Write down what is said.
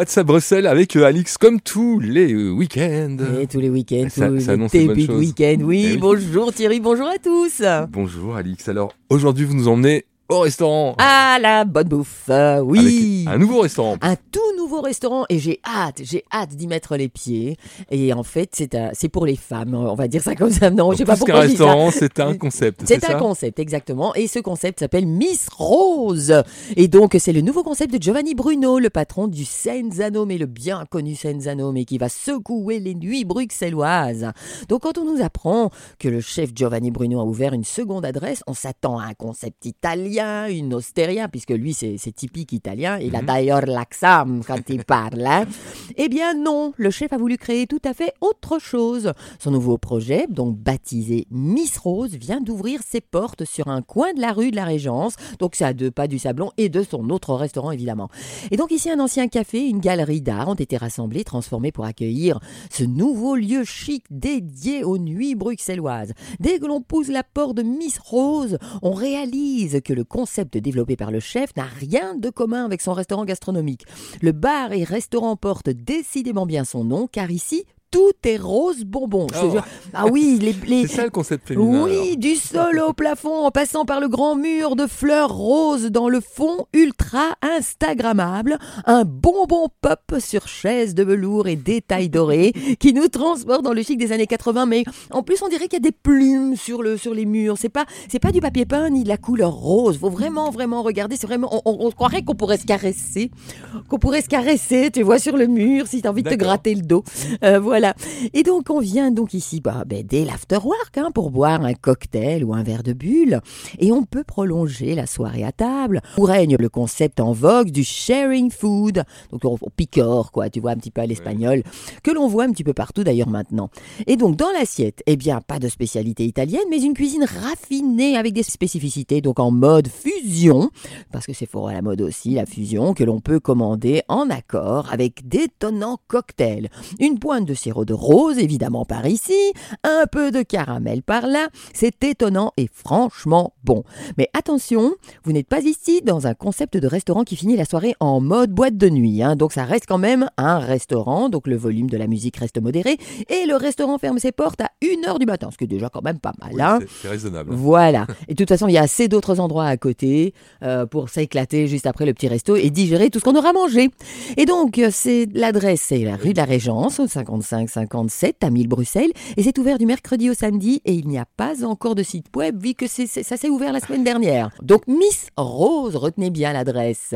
WhatsApp Bruxelles avec euh, Alix comme tous les euh, week-ends. Et tous les week-ends, Ça- tous ça les début de week-end. Oui, Eh oui. bonjour Thierry, bonjour à tous. Bonjour Alix. Alors aujourd'hui vous nous emmenez au restaurant. Ah, la bonne bouffe, euh, oui. Avec un nouveau restaurant. Un tout nouveau restaurant et j'ai hâte, j'ai hâte d'y mettre les pieds. Et en fait, c'est un- c'est pour les femmes, on va dire ça comme ça. Non, je sais pas pourquoi ça. restaurant, c'est un concept. C'est un concept, exactement. Et ce concept s'appelle Miss Rose. Et donc, c'est le nouveau concept de Giovanni Bruno, le patron du Senzano, mais le bien connu Senzano, mais qui va secouer les nuits bruxelloises. Donc, quand on nous apprend que le chef Giovanni Bruno a ouvert une seconde adresse, on s'attend à un concept italien, une osteria, puisque lui, c'est c'est typique italien. Il a Mhm. d'ailleurs l'accent il parle. hein. Eh bien, non. Le chef a voulu créer tout à fait autre chose. Son nouveau projet, donc baptisé Miss Rose, vient d'ouvrir ses portes sur un coin de la rue de la Régence. Donc c'est à deux pas du Sablon et de son autre restaurant évidemment. Et donc ici un ancien café, une galerie d'art ont été rassemblés, transformés pour accueillir ce nouveau lieu chic dédié aux nuits bruxelloises. Dès que l'on pousse la porte de Miss Rose, on réalise que le concept développé par le chef n'a rien de commun avec son restaurant gastronomique. Le et restaurant porte décidément bien son nom car ici tout est rose bonbon. Je Oh. jure. Ah oui, les, les- C'est ça le concept féminin. oui, alors. du sol au plafond, en passant par le grand mur de fleurs roses dans le fond ultra Instagrammable, un bonbon pop sur chaise de velours et détails dorés qui nous transporte dans le chic des années 80. Mais en plus, on dirait qu'il y a des plumes sur le sur les murs. C'est pas c'est pas du papier peint ni de la couleur rose. Faut vraiment vraiment regarder. C'est vraiment on, on- on croirait qu'on pourrait se caresser, qu'on pourrait se caresser. Tu vois sur le mur si t'as envie de te gratter le dos. Euh, voilà. Et donc, on vient donc ici bah, ben, dès l'afterwork hein, pour boire un cocktail ou un verre de bulle. Et on peut prolonger la soirée à table. Où règne le concept en vogue du sharing food. Donc, on, on picore, quoi, tu vois, un petit peu à l'espagnol. Que l'on voit un petit peu partout d'ailleurs maintenant. Et donc, dans l'assiette, eh bien, pas de spécialité italienne, mais une cuisine raffinée avec des spécificités. Donc, en mode fusion. Parce que c'est fort à la mode aussi, la fusion, que l'on peut commander en accord avec d'étonnants cocktails. Une pointe de sirop de rose, évidemment par ici, un peu de caramel par là. C'est étonnant et franchement bon. Mais attention, vous n'êtes pas ici dans un concept de restaurant qui finit la soirée en mode boîte de nuit. hein. Donc ça reste quand même un restaurant, donc le volume de la musique reste modéré. Et le restaurant ferme ses portes à 1h du matin, ce qui est déjà quand même pas mal. Oui, hein. c'est- raisonnable. Voilà. Et de toute façon, il y a assez d'autres endroits à côté euh, pour s'éclater juste après le petit resto et digérer tout ce qu'on aura mangé. Et donc, euh, c'est l'adresse, c'est la rue de la Régence, au 55-57 à 1000 Bruxelles. Et c'est ouvert du mercredi au samedi et il n'y a pas encore de site web vu que ça s'est ouvert la semaine dernière. Donc, Miss Rose, retenez bien l'adresse.